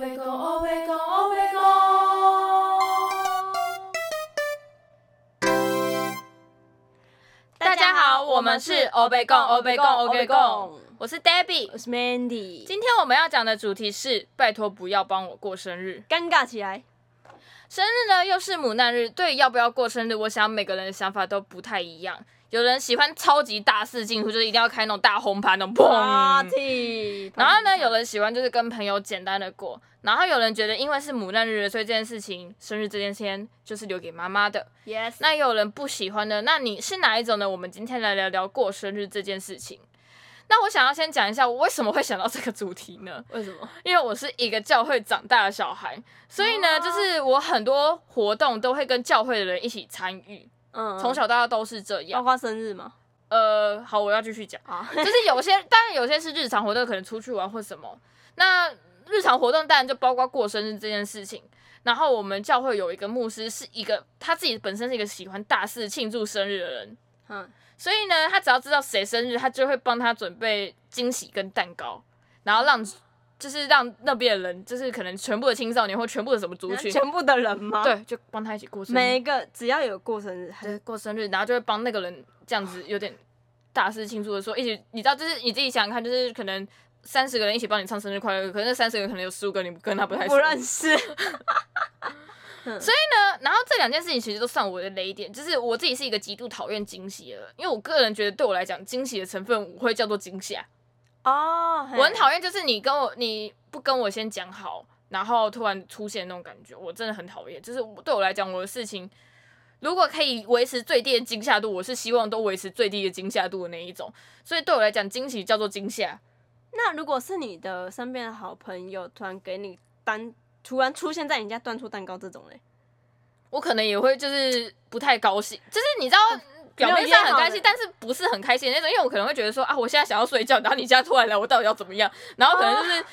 白讲，黑白讲，黑白讲。大家好，我们是欧贝贡，欧贝贡，欧贝贡。我是 Debbie，我是 Mandy。今天我们要讲的主题是：拜托不要帮我过生日。尴尬起来，生日呢又是母难日，对要不要过生日，我想每个人的想法都不太一样。有人喜欢超级大肆进出，就是一定要开那种大红盘那种。Party。然后呢，有人喜欢就是跟朋友简单的过，然后有人觉得因为是母难日，所以这件事情，生日这件事情就是留给妈妈的。Yes，那也有人不喜欢的，那你是哪一种呢？我们今天来聊聊过生日这件事情。那我想要先讲一下，我为什么会想到这个主题呢？为什么？因为我是一个教会长大的小孩，所以呢，哦就是我很多活动都会跟教会的人一起参与，嗯，从小到大都是这样包样。括生日吗。呃，好，我要继续讲。啊，就是有些，当然有些是日常活动，可能出去玩或什么。那日常活动当然就包括过生日这件事情。然后我们教会有一个牧师，是一个他自己本身是一个喜欢大肆庆祝生日的人，嗯，所以呢，他只要知道谁生日，他就会帮他准备惊喜跟蛋糕，然后让就是让那边的人，就是可能全部的青少年或全部的什么族群，全部的人吗？，对，就帮他一起过生日。每一个只要有过生日，还对是过生日，然后就会帮那个人这样子有点大肆庆祝的说，一起，你知道，就是你自己想想看，就是可能三十个人一起帮你唱生日快乐，可是那三十个可能有十五个你跟他不太熟不认识。那然后这两件事情其实都算我的雷点，就是我自己是一个极度讨厌惊喜的人，因为我个人觉得对我来讲，惊喜的成分我会叫做惊吓，哦，我很讨厌就是你跟我你不跟我先讲好，然后突然出现那种感觉，我真的很讨厌。就是对我来讲，我的事情如果可以维持最低的惊吓度，我是希望都维持最低的惊吓度的那一种。所以对我来讲，惊喜叫做惊吓。那如果是你的身边的好朋友突然给你单，突然出现在你家端出蛋糕这种嘞，我可能也会就是不太高兴，就是你知道。表面上很开心，但是不是很开心的那种，因为我可能会觉得说啊，我现在想要睡觉，然后你现在突然来，我到底要怎么样？然后可能就是、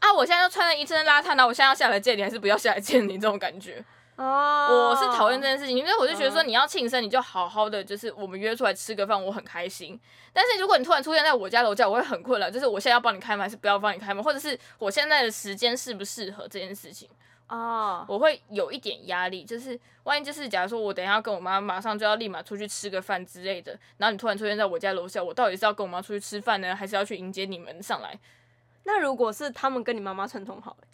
啊，我现在就穿了一身邋遢，然后我现在要下来见你，还是不要下来见你这种感觉。哦我是讨厌这件事情，因为我就觉得说嗯你要庆生，你就好好的，就是我们约出来吃个饭，我很开心。但是如果你突然出现在我家楼下，我会很困扰，就是我现在要帮你开门还是不要帮你开门，或者是我现在的时间适不适合这件事情，哦，我会有一点压力。就是万一就是假如说我等一下要跟我妈马上就要立马出去吃个饭之类的，然后你突然出现在我家楼下，我到底是要跟我妈出去吃饭呢，还是要去迎接你们上来？那如果是他们跟你妈妈串通好嘞，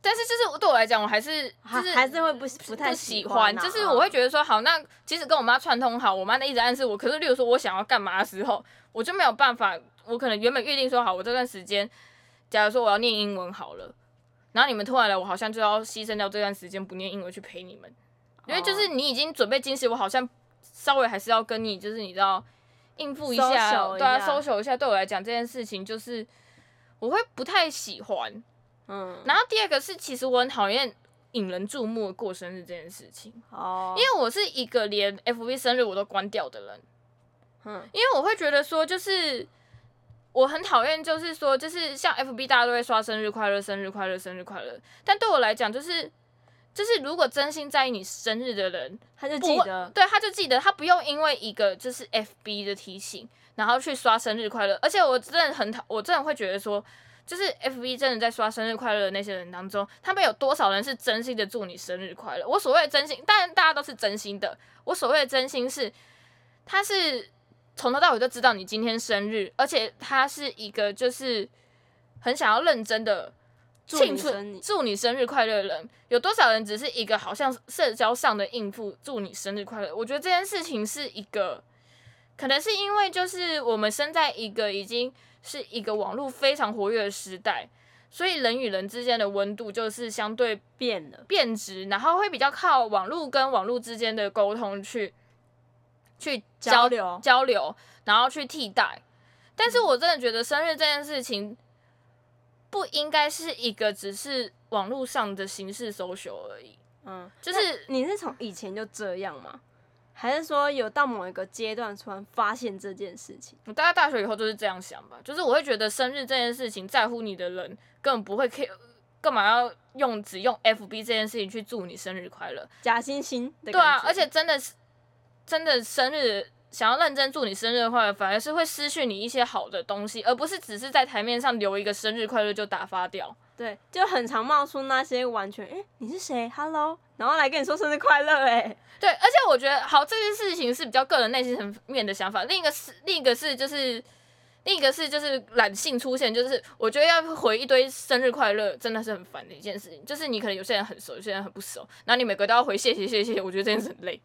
但是就是对我来讲，我还是就是还还是会不不太喜欢就是我会觉得说，好，那即使跟我妈串通好，我妈一直暗示我，可是例如说我想要干嘛的时候，我就没有办法，我可能原本预定说好，我这段时间，假如说我要念英文好了，然后你们突然来，我好像就要牺牲掉这段时间不念英文去陪你们，因为就是你已经准备惊喜，我好像稍微还是要跟你，就是你知道应付一下对啊一下，social 一下，对我来讲这件事情就是我会不太喜欢。嗯，然后第二个是，其实我很讨厌引人注目的过生日这件事情。哦，因为我是一个连 FB 生日我都关掉的人，嗯。因为我会觉得说，就是我很讨厌，就是说，就是像 FB 大家都会刷生日快乐、生日快乐、生日快乐，但对我来讲，就是就是如果真心在意你生日的人，他就记得，对，他就记得，他不用因为一个就是 FB 的提醒，然后去刷生日快乐，而且我真的很讨，我真的会觉得说。就是 F B 真的在刷生日快乐的那些人当中，他们有多少人是真心的祝你生日快乐？我所谓的真心，当然大家都是真心的。我所谓的真心是，他是从头到尾都知道你今天生日，而且他是一个就是很想要认真的庆祝你祝你生日快乐的人，有多少人只是一个好像社交上的应付祝你生日快乐？我觉得这件事情是一个，可能是因为就是我们生在一个已经是一个网络非常活跃的时代，所以人与人之间的温度就是相对变了，变质，然后会比较靠网络跟网络之间的沟通去去交流交流，然后去替代。但是我真的觉得生日这件事情不应该是一个只是网络上的形式 social 而已，嗯，就是你是从以前就这样吗？还是说有到某一个阶段突然发现这件事情？我大概大学以后就是这样想吧，就是我会觉得生日这件事情，在乎你的人根本不会 care，干嘛要用只用 FB 这件事情去祝你生日快乐？假惺惺的对啊而且真的是真的生日想要认真祝你生日快乐，反而是会失去你一些好的东西，而不是只是在台面上留一个生日快乐就打发掉。对，就很常冒出那些完全，哎、你是谁？Hello，然后来跟你说生日快乐，哎，对，而且我觉得好，这件事情是比较个人内心层面的想法。另一个是，另一个是就是，另一个是就是懒性出现，就是我觉得要回一堆生日快乐，真的是很烦的一件事情。就是你可能有些人很熟，有些人很不熟，然后你每个都要回谢谢谢谢，我觉得这件事很累。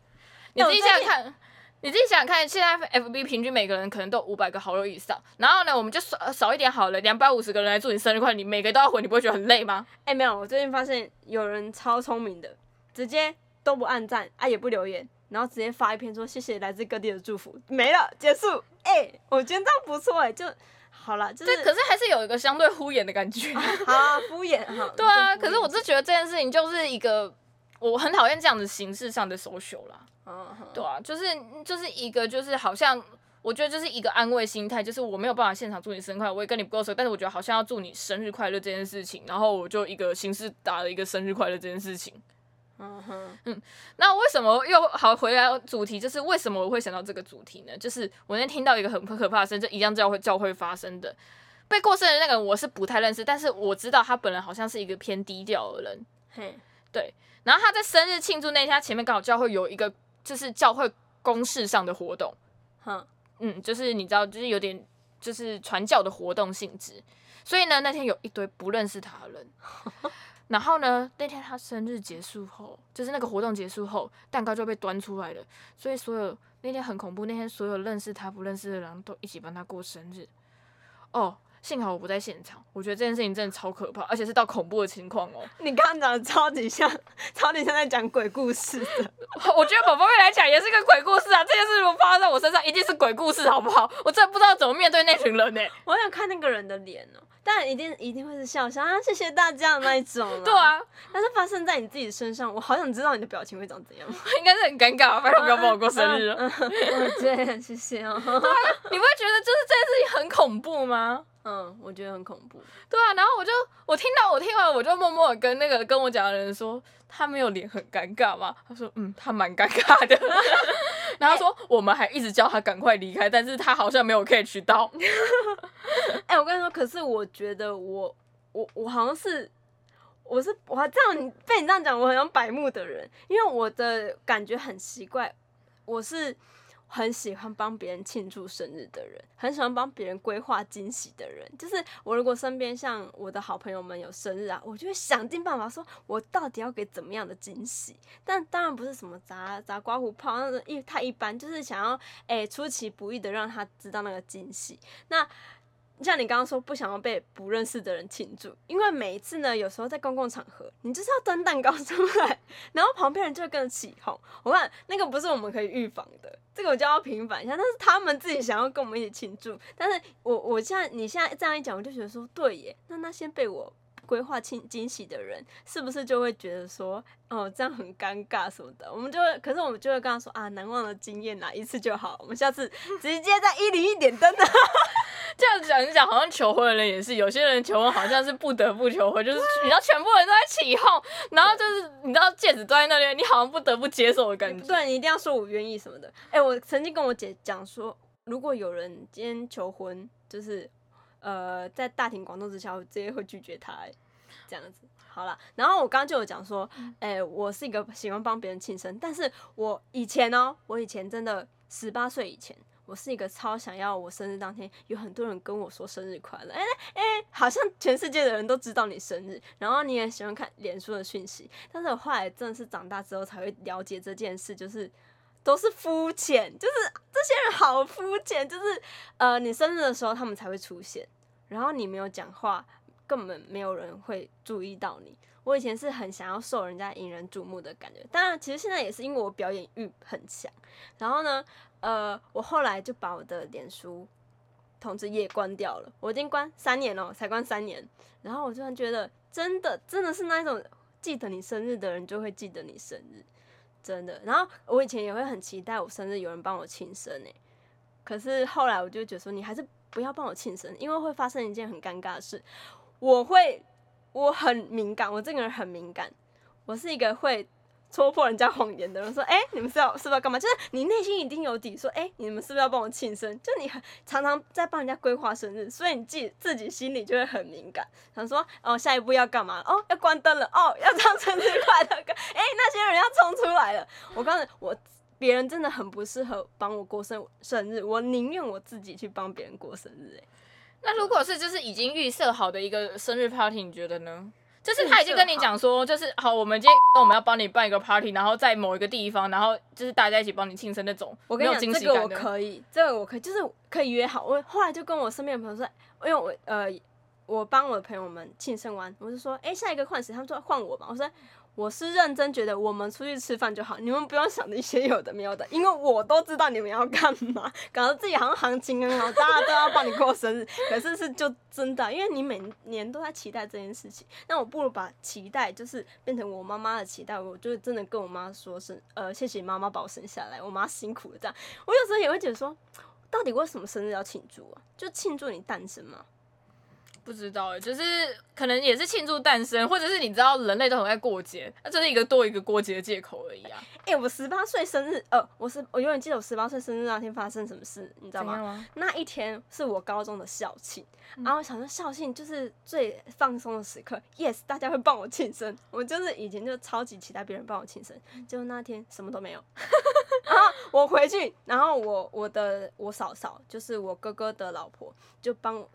你自己想想看。你自己想想看，现在 FB 平均每个人可能都五百个好友以上，然后呢，我们就少少一点好了，两百五十个人来祝你生日快乐，你每个都要回，你不会觉得很累吗？哎、没有，我最近发现有人超聪明的，直接都不按赞啊，也不留言，然后直接发一篇说谢谢来自各地的祝福，没了，结束。哎、我觉得这样不错，哎，就好了，就是这可是还是有一个相对敷衍的感觉。啊敷衍哈。对啊，可是我是觉得这件事情就是一个我很讨厌这样子形式上的 social 啦。嗯哼对啊，就是就是一个就是好像我觉得就是一个安慰心态，就是我没有办法现场祝你生日快乐，我也跟你不够熟，但是我觉得好像要祝你生日快乐这件事情，然后我就一个形式打了一个生日快乐这件事情。嗯哼，嗯那为什么又好回来主题？就是为什么我会想到这个主题呢？就是我那天听到一个很很可怕的声，就一样教会教会发生的。被过生的那个人我是不太认识，但是我知道他本人好像是一个偏低调的人。嘿，然后他在生日庆祝那天，他前面刚好教会有一个就是教会公事上的活动，哼，嗯，就是你知道，就是有点就是传教的活动性质，所以呢，那天有一堆不认识他的人。然后呢，那天他生日结束后，就是那个活动结束后，蛋糕就被端出来了，所以所有那天很恐怖，那天所有认识他不认识的人都一起帮他过生日。哦，幸好我不在现场，我觉得这件事情真的超可怕，而且是到恐怖的情况哦。你刚刚讲的超级像，超级像在讲鬼故事的。我觉得宝宝妹来讲也是个鬼故事啊！这件事如果发生在我身上，一定是鬼故事，好不好？我真的不知道怎么面对那群人呢、我想看那个人的脸哦、但一定一定会是笑笑啊，谢谢大家的那一种。对，啊，但是发生在你自己身上，我好想知道你的表情会长怎样。应该是很尴尬，拜托不要帮我过生日了。嗯，嗯我觉得谢谢哦。你不会觉得就是这件事情很恐怖吗？嗯，我觉得很恐怖。对啊，然后我就我听到我听完我就默默的跟那个跟我讲的人说，他没有脸很尴尬吗？他说嗯，他蛮尴尬的。然后他说我们还一直叫他赶快离开，但是他好像没有 catch 到。哎、我跟你说，可是我觉得我我我好像是。我是我还这样，你被你这样讲，我很像白目的人，因为我的感觉很奇怪，我是很喜欢帮别人庆祝生日的人，很喜欢帮别人规划惊喜的人。就是我如果身边像我的好朋友们有生日啊，我就会想尽办法说，我到底要给怎么样的惊喜。但当然不是什么砸砸刮胡炮那种一太一般，就是想要哎、出其不意的让他知道那个惊喜。那像你刚刚说不想要被不认识的人庆祝，因为每一次呢，有时候在公共场合，你就是要端蛋糕出来，然后旁边人就会跟着起哄。我看那个不是我们可以预防的，这个我就要平反一下。但是他们自己想要跟我们一起庆祝，但是我我现在你现在这样一讲，我就觉得说对耶，那那先被我。规划惊惊喜的人，是不是就会觉得说，哦，这样很尴尬什么的？我们就会，可是我们就会跟他说啊，难忘的经验哪，一次就好，我们下次直接在一零一点灯的。这样讲一讲，好像求婚的人也是，有些人求婚好像是不得不求婚，就是你知道全部人都在起哄，然后就是你知道戒指端在那边，你好像不得不接受的感觉。对你一定要说我愿意什么的。哎、我曾经跟我姐讲说，如果有人今天求婚，就是呃在大庭广众之下，我直接会拒绝他、哎，这样子。好了，然后我刚刚就有讲说，哎、我是一个喜欢帮别人庆生，但是我以前哦，我以前真的十八岁以前，我是一个超想要我生日当天有很多人跟我说生日快乐，哎、哎、好像全世界的人都知道你生日，然后你也喜欢看脸书的讯息，但是我后来真的是长大之后才会了解这件事，就是都是肤浅，就是这些人好肤浅，就是呃，你生日的时候他们才会出现，然后你没有讲话，根本没有人会注意到你。我以前是很想要受人家引人注目的感觉，当然，其实现在也是因为我表演欲很强。然后呢，呃，我后来就把我的脸书通知页关掉了，我已经关三年了，才关三年。然后我突然觉得，真的真的是那一种记得你生日的人就会记得你生日，真的。然后我以前也会很期待我生日有人帮我庆生诶，可是后来我就觉得说，你还是不要帮我庆生，因为会发生一件很尴尬的事，我会我很敏感，我这个人很敏感，我是一个会戳破人家谎言的人，说，哎、你们是要是不是要干嘛？就是你内心一定有底，说，哎、你们是不是要帮我庆生？就你常常在帮人家规划生日，所以你自己自己心里就会很敏感，想说，哦，下一步要干嘛？哦，要关灯了，哦，要唱生日快乐歌，哎、那些人要冲出来了。我告诉你，我别人真的很不适合帮我过生生日，我宁愿我自己去帮别人过生日、哎。那如果是就是已经预设好的一个生日 party，你觉得呢？就是他已经跟你讲说，就是好，我们今天我们要帮你办一个 party，然后在某一个地方，然后就是大家一起帮你庆生那种，我跟你讲，这个我。可以，这个我可以，就是可以约好。我后来就跟我身边的朋友说，因为我呃，我帮我的朋友们庆生完，我就说，哎、下一个换谁？他们说换我吧。我说我是认真觉得我们出去吃饭就好，你们不用想那些有的没有的，因为我都知道你们要干嘛，搞得自己好像行情很好，大家都要帮你过生日，可是是就真的，因为你每年都在期待这件事情，那我不如把期待就是变成我妈妈的期待，我就真的跟我妈说是呃，谢谢妈妈把我生下来，我妈辛苦了这样。我有时候也会觉得说，到底为什么生日要庆祝啊？就庆祝你诞生吗？不知道哎，就是可能也是庆祝诞生，或者是你知道人类都很爱过节，那这是一个多一个过节的借口而已啊，哎、我十八岁生日，呃，我是我永远记得我十八岁生日那天发生什么事，你知道吗？那一天是我高中的校庆，嗯然后我想说校庆就是最放松的时刻，yes，大家会帮我庆生。我就是以前就超级期待别人帮我庆生，结果那天什么都没有。然后我回去，然后我我的我嫂嫂就是我哥哥的老婆，就帮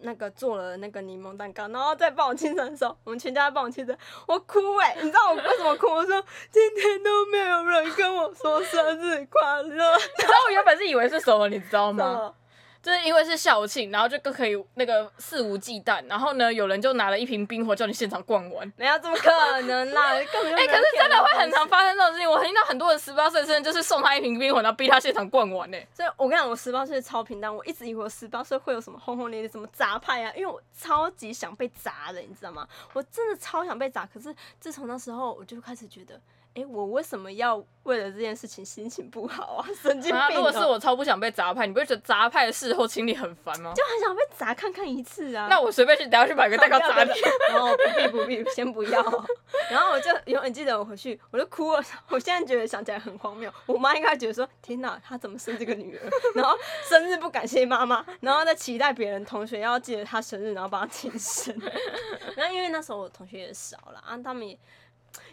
那个做了那个柠檬蛋糕，然后再帮我庆生的时候，我们全家帮我庆生，我哭哎、你知道我为什么哭？我说今天都没有人跟我说生日快乐，然后我原本是以为是什么，你知道吗？就是因为是校庆，然后就更可以那个肆无忌惮，然后呢，有人就拿了一瓶冰火叫你现场灌完。没有，怎么可能啦？根本就哎、没可是真的会很。常发生这种事情。我听到很多人十八岁生日就是送他一瓶冰火，然后逼他现场灌完呢、所以我跟你讲，我十八岁超平淡，我一直以为我十八岁会有什么轰轰烈烈、什么砸派啊，因为我超级想被砸的，你知道吗？我真的超想被砸。可是自从那时候，我就开始觉得，哎、我为什么要为了这件事情心情不好啊？神经病！如果是我超不想被砸派，你不会觉得砸派的事后清理很烦吗？就很想被砸看看一次啊。那我随便去，等下去买个蛋糕 砸你。然后不必不必，先不要。然后我就永远记得我回去，我就哭了。我现在觉得想起来很荒谬。我妈应该觉得说：天哪，她怎么生这个女儿？然后生日不感谢妈妈，然后再期待别人同学要记得她生日，然后帮她庆生。然后因为那时候我同学也少了啊，他们也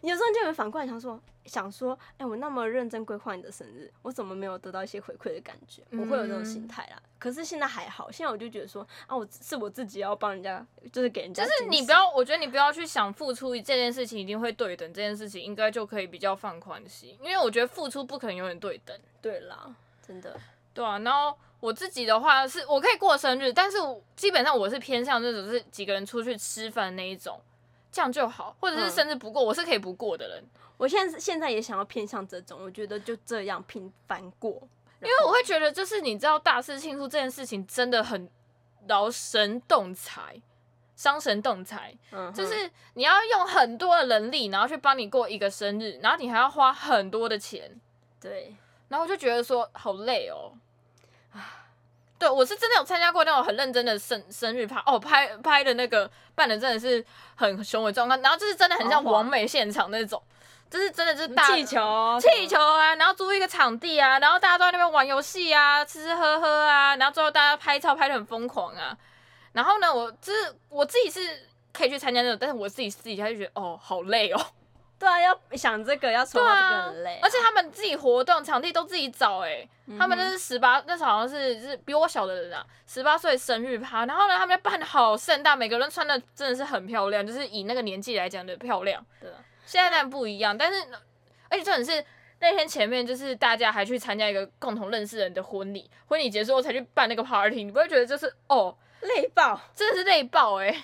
有时候就会反过来想说，想说，哎、我那么认真规划你的生日，我怎么没有得到一些回馈的感觉？我会有这种心态啦。可是现在还好，现在我就觉得说，啊，我是我自己要帮人家，就是给人家就，是你不要，我觉得你不要去想付出这件事情一定会对等，这件事情应该就可以比较放宽心，因为我觉得付出不可能永远对等。对啦，真的，对啊，然后我自己的话是我可以过生日，但是我基本上我是偏向那种是几个人出去吃饭那一种，这样就好，或者是嗯。生日不过，我是可以不过的人，我现在现在也想要偏向这种，我觉得就这样平凡过，因因为我会觉得就是你知道大肆庆祝这件事情真的很劳神动财。伤神动财，嗯，就是你要用很多的人力，然后去帮你过一个生日，然后你还要花很多的钱，对，然后我就觉得说好累哦。对，我是真的有参加过那种很认真的生生日趴，哦，拍拍的那个办的真的是很雄伟壮观，然后就是真的很像完美现场那种，就是真的就是大气球，气球啊，然后租一个场地啊，然后大家都在那边玩游戏啊，吃吃喝喝啊，然后最后大家拍照拍的很疯狂啊。然后呢，我就是我自己是可以去参加那种，但是我自己私底下就觉得哦，好累哦。对啊，要想这个要筹划这个对啊很累，而且他们自己活动场地都自己找、欸，嗯他们那是十八，那时候好像是是比我小的人啊，十八岁生日趴，然后呢，他们办的好盛大，每个人穿的真的是很漂亮，就是以那个年纪来讲的漂亮。对啊，现在当然不一样，但是而且重点是那天前面就是大家还去参加一个共同认识人的婚礼，婚礼结束后才去办那个 party，你不会觉得就是哦，累爆。真的是累爆哎、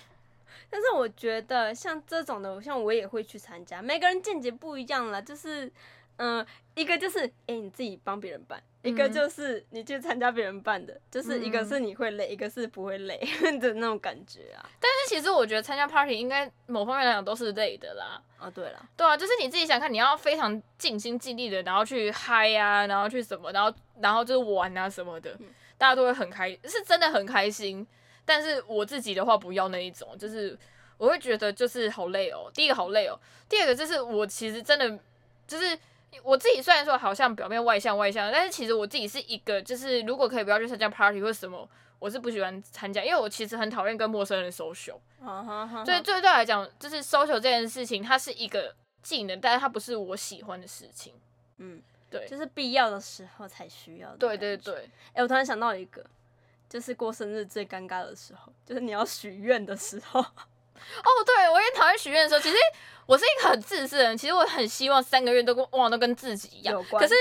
但是我觉得像这种的，像我也会去参加。每个人见解不一样啦，就是，嗯、一个就是哎、诶你自己帮别人办，一个嗯就是你去参加别人办的，就是一个是你会累，一个是不会累 的那种感觉啊。但是其实我觉得参加 party 应该某方面来讲都是累的啦。哦，对了，对啊，就是你自己想看，你要非常尽心尽力的，然后去嗨啊，然后去什么，然后然后就是玩啊什么的，大家都会很开，是真的很开心。但是我自己的话不要那一种，就是我会觉得就是好累哦。第一个好累哦，第二个就是我其实真的就是我自己虽然说好像表面外向外向，但是其实我自己是一个，就是如果可以不要去参加 party 或什么，我是不喜欢参加，因为我其实很讨厌跟陌生人 social。所以对对我来讲，就是 social 这件事情，它是一个技能，但是它不是我喜欢的事情。嗯，对，就是必要的时候才需要。对对。对，哎、我突然想到一个，就是过生日最尴尬的时候，就是你要许愿的时候。哦，对我也讨厌许愿的时候，其实我是一个很自私的人，其实我很希望三个月都跟往往都跟自己一样有，关可是。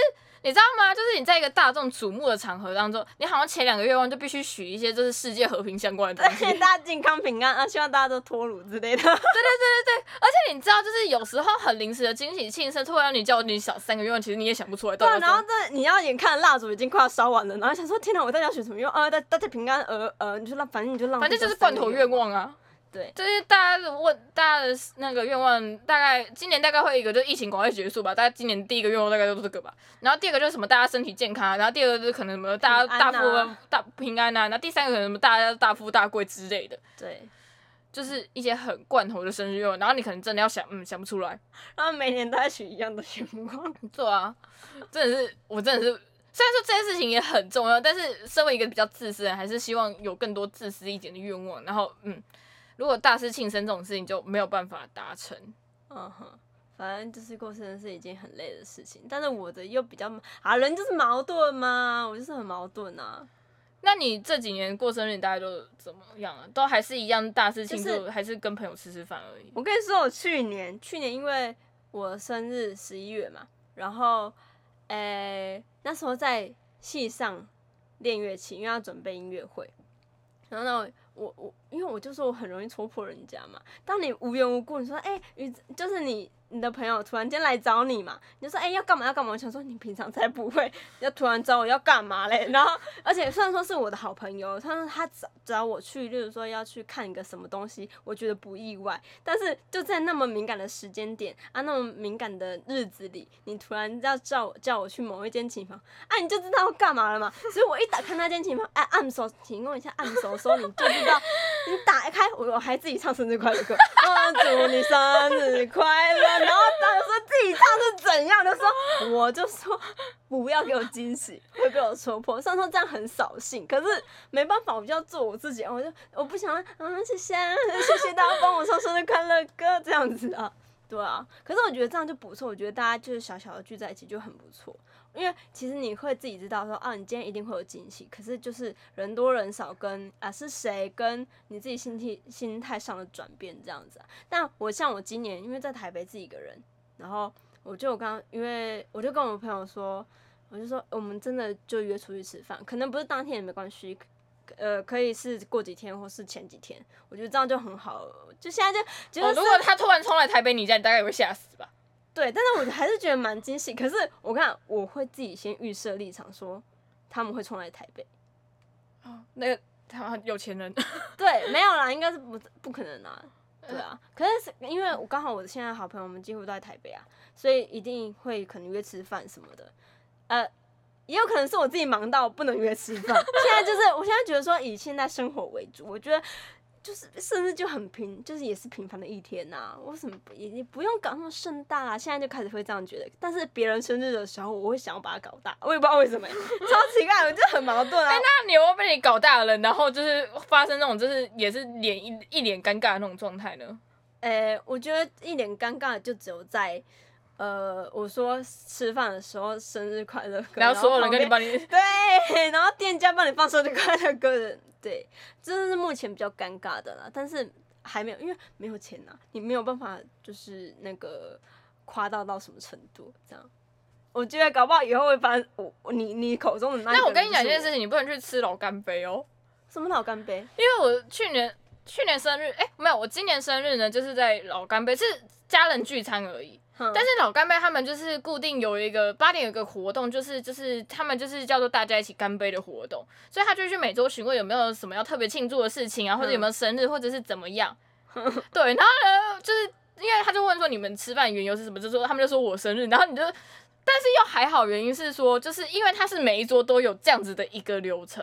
你知道吗？就是你在一个大众瞩目的场合当中，你好像前两个愿望就必须许一些就是世界和平相关的东西。大家健康平安 啊，希望大家都脱乳之类的。对对对对对而且你知道，就是有时候很临时的惊喜庆生，突然你叫你想三个愿望，其实你也想不出来到。然后这你要眼看蜡烛已经快要烧完了，然后想说天哪，我到底要许什么愿望？啊，大大家平安，呃呃，你就让反正你就让，反正就是罐头愿。望啊。对，就是大家的问，大家的那个愿望，大概今年大概会一个，就是疫情赶快结束吧。大家今年第一个愿望大概就是这个吧。然后第二个就是什么，大家身体健康啊。然后第二个就是可能什么，大家大富大平安啊。然后第三个可能什么，大家大富大贵之类的，对，就是一些很罐头的生日愿望。然后你可能真的要想，嗯，想不出来。然后每年都在许一样的愿望。对啊，真的是，我真的是，虽然说这件事情也很重要，但是身为一个比较自私的人，还是希望有更多自私一点的愿望。然后，嗯，如果大肆庆生这种事情就没有办法达成。嗯哼，反正就是过生日是一件很累的事情，但是我的又比较啊，人就是矛盾嘛，我就是很矛盾啊。那你这几年过生日，你大概都怎么样啊？都还是一样大事庆祝，就是还是跟朋友吃吃饭而已？我跟你说，我去年去年因为我生日十一月嘛，然后诶、那时候在戏上练乐器，因为要准备音乐会。然后呢，我我因为我就说我很容易戳破人家嘛。当你无缘无故你说，哎、你就是你你的朋友突然间来找你嘛，你就说，哎、要干嘛要干嘛？我想说你平常才不会，要突然找我要干嘛嘞？然后而且虽然说是我的好朋友，他说他找找我去，例如说要去看一个什么东西，我觉得不意外。但是就在那么敏感的时间点啊，那么敏感的日子里，你突然要叫我叫我去某一间琴房，啊，你就知道要干嘛了嘛。所以我一打开那间琴房，哎、按手，请问一下按手的时候，你就知道，你打开我我还自己唱生日快乐歌，啊，祝你生日快乐。然后当时说自己唱是怎样的时候，我就说不要给我惊喜，会被我戳破。虽然说这样很扫兴，可是没办法，我就要做我自己，我就我不想啊，谢谢谢谢大家帮我唱生日快乐歌这样子啊。对啊，可是我觉得这样就不错。我觉得大家就是小小的聚在一起就很不错，因为其实你会自己知道说啊，你今天一定会有惊喜。可是就是人多人少跟啊是谁跟你自己心态心态上的转变这样子啊。但我像我今年因为在台北自己一个人，然后我就我刚因为我就跟我朋友说，我就说我们真的就约出去吃饭，可能不是当天也没关系。呃，可以是过几天或是前几天，我觉得这样就很好了。就现在就觉得哦，是如果他突然冲来台北你家，你大概也会吓死吧？对，但是我还是觉得蛮惊喜。可是我看我会自己先预设立场，说他们会冲来台北。哦，那个他有钱人，对，没有啦，应该是不不可能啦。对啊，可是是因为我刚好我现在好朋友们几乎都在台北啊，所以一定会可能约吃饭什么的。呃，也有可能是我自己忙到不能约吃饭。现在就是我现在觉得说以现在生活为主，我觉得。就是甚至就很平，就是也是平凡的一天呐、为什么也也不用搞那么盛大啊？现在就开始会这样觉得，但是别人生日的时候，我会想要把它搞大，我也不知道为什么，超奇怪，我就很矛盾啊。那你有没有被你搞大了，然后就是发生那种就是也是脸一一脸尴尬的那种状态呢？诶、我觉得一脸尴尬的就只有在呃，我说吃饭的时候生日快乐歌，然后所有人跟你帮你，对，然后店家帮你放生日快乐歌的，对，这是目前比较尴尬的啦。但是还没有，因为没有钱呐、你没有办法就是那个夸大到什么程度这样。我觉得搞不好以后会发生我我你你口中的那一个那我跟你讲一件事情，你不能去吃老干杯哦。什么老干杯？因为我去年去年生日，哎、没有，我今年生日呢，就是在老干杯，是家人聚餐而已。但但是老干杯他们就是固定有一个八点有一个活动，就是就是他们就是叫做大家一起干杯的活动，所以他就去每周询问有没有什么要特别庆祝的事情啊，或者有没有生日，或者是怎么样。对，然后呢，就是因为他就问说你们吃饭缘由是什么，就说他们就说我生日，然后你就。但是又还好，原因是说，就是因为他是每一桌都有这样子的一个流程，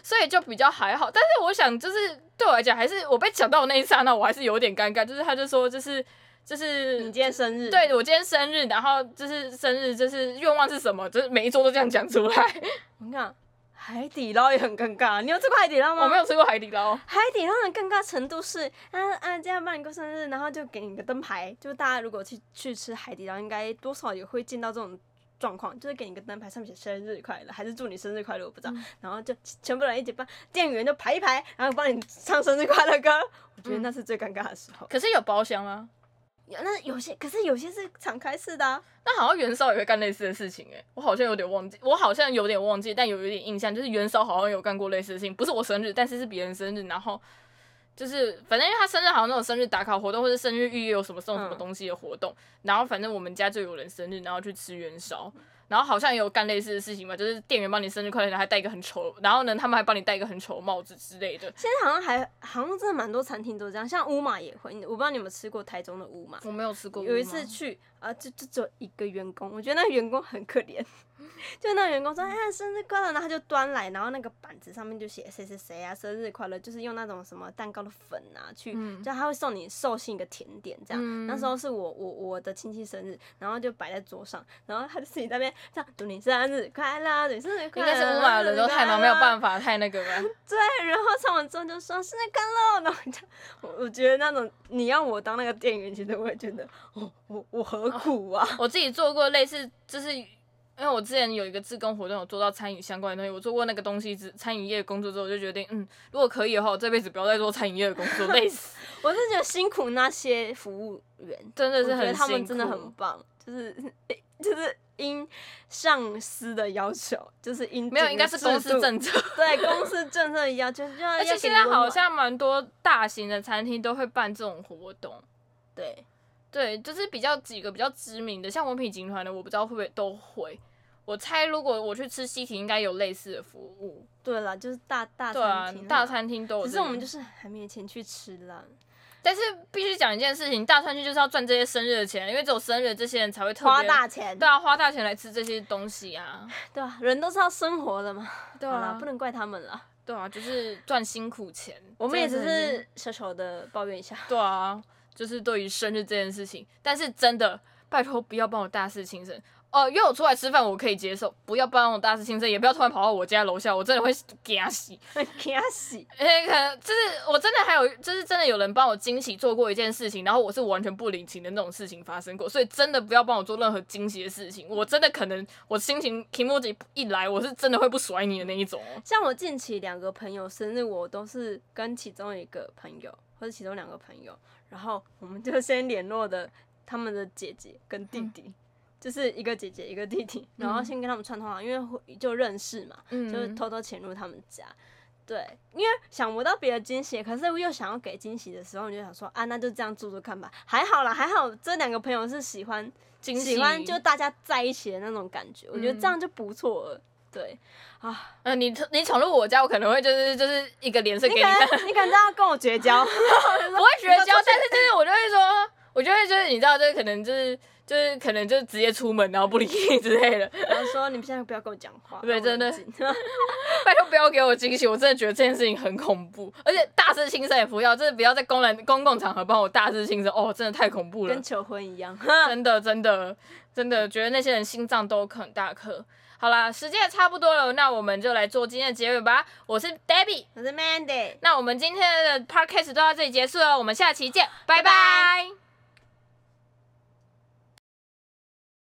所以就比较还好。但是我想，就是对我来讲，还是我被抢到的那一刹那，我还是有点尴尬。就是他就说，就是就是你今天生日，对我今天生日，然后就是生日，就是愿望是什么，就是每一桌都这样讲出来。我跟你讲，海底捞也很尴尬。你有吃过海底捞吗？我没有吃过海底捞，海底捞的尴尬程度是，啊啊，今天帮你过生日，然后就给你个灯牌。就大家如果去去吃海底捞，应该多少也会见到这种状况，就是给你个灯牌，上面写生日快乐，还是祝你生日快乐，我不知道。然后就全部人一起帮，店员就排一排，然后帮你唱生日快乐歌。我觉得那是最尴尬的时候。可是有包厢啊，有那有些，可是有些是敞开式的、啊。那好像元宵也会干类似的事情哎、我好像有点忘记，我好像有点忘记，但有有点印象，就是元宵好像有干过类似的事情，不是我生日，但是是别人生日，然后就是反正因为他生日好像那种生日打卡活动或者生日预约有什么送什么嗯东西的活动，然后反正我们家就有人生日，然后去吃元宵。然后好像也有干类似的事情吧，就是店员帮你生日快乐，然后还戴一个很丑，然后呢，他们还帮你戴一个很丑的帽子之类的。现在好像还好像真的蛮多餐厅都这样，像乌马也会。我不知道你有没有吃过台中的乌马。我没有吃过，有一次，去啊，就就只有一个员工，我觉得那个员工很可怜，就那个员工说：“哎，生日快乐！”然后他就端来，然后那个板子上面就写谁谁谁啊，生日快乐，就是用那种什么蛋糕的粉啊去，嗯就他会送你寿星一个甜点这样。嗯那时候是我我我的亲戚生日，然后就摆在桌上，然后他就自己在那边这样祝你生日快乐，祝你生日快乐。应该是乌马的人都太忙，没有办法太那个吧。对，然后唱完之后就说生日快乐，然后我我觉得那种你要我当那个店员，其实我也觉得，我，我我何苦啊？我自己做过类似，就是因为我之前有一个自工活动，有做到餐饮相关的东西，我做过那个东西之餐饮业工作之后，我就决定，嗯，如果可以的话，我这辈子不要再做餐饮业的工作，累死，我是觉得辛苦那些服务员，真的是很他们真的很棒，就是 就是因上司的要求，就是因没有，整应该是公司政策。对公司政策的要求，就要 而且现在好像蛮多大型的餐厅都会办这种活动，对对，就是比较几个比较知名的，像文品集团的，我不知道会不会都会。我猜如果我去吃西提，应该有类似的服务。对了，就是大大餐厅，，大餐厅都有。只是我们就是还没钱去吃啦。但是必须讲一件事情，大餐厅就是要赚这些生日的钱，因为只有生日的这些人才会特别花大钱，对啊，花大钱来吃这些东西啊，对啊，人都是要生活的嘛。对，啊不，能怪他们啦。对啊，就是赚辛苦钱。我们也只是小小的抱怨一下。对啊，就是对于生日这件事情，但是真的拜托不要帮我大肆轻生。哦、约我出来吃饭我可以接受，不要帮我大事情生，也不要突然跑到我家楼下，我真的会给他洗。给他洗，那个就是我真的还有，就是真的有人帮我惊喜做过一件事情，然后我是完全不领情的那种事情发生过，所以真的不要帮我做任何惊喜的事情。我真的可能我心情 j i 一来，我是真的会不甩你的那一种哦。像我近期两个朋友生日，我都是跟其中一个朋友或者其中两个朋友，然后我们就先联络的他们的姐姐跟弟弟，就是一个姐姐一个弟弟，然后先跟他们串通好，因为会就认识嘛，嗯。就是偷偷潜入他们家。对，因为想不到别的惊喜，可是又想要给惊喜的时候，你就想说啊，那就这样做做看吧。还好啦，还好这两个朋友是喜欢惊喜。喜欢就大家在一起的那种感觉，我觉得嗯这样就不错了。对啊，呃，你你闯入我家，我可能会就是就是一个脸色给你你看可，能你可能要跟我绝交，不会绝交，但是就是我就会说，我就会就是你知道，就是可能就是就是可能就是直接出门，然后不理你之类的。然后说你们现在不要跟我讲话，对真的 拜托不要给我惊喜，我真的觉得这件事情很恐怖，而且大肆轻生也不要，真的不要在公然公共场合帮我大肆轻生，哦，真的太恐怖了跟，求婚一样。真的真的真的觉得那些人心脏都很大颗。好啦，时间也差不多了，那我们就来做今天的结尾吧。我是 Debbie，我是 Mandy。那我们今天的 podcast 都到这里结束了，我们下期见，拜拜拜拜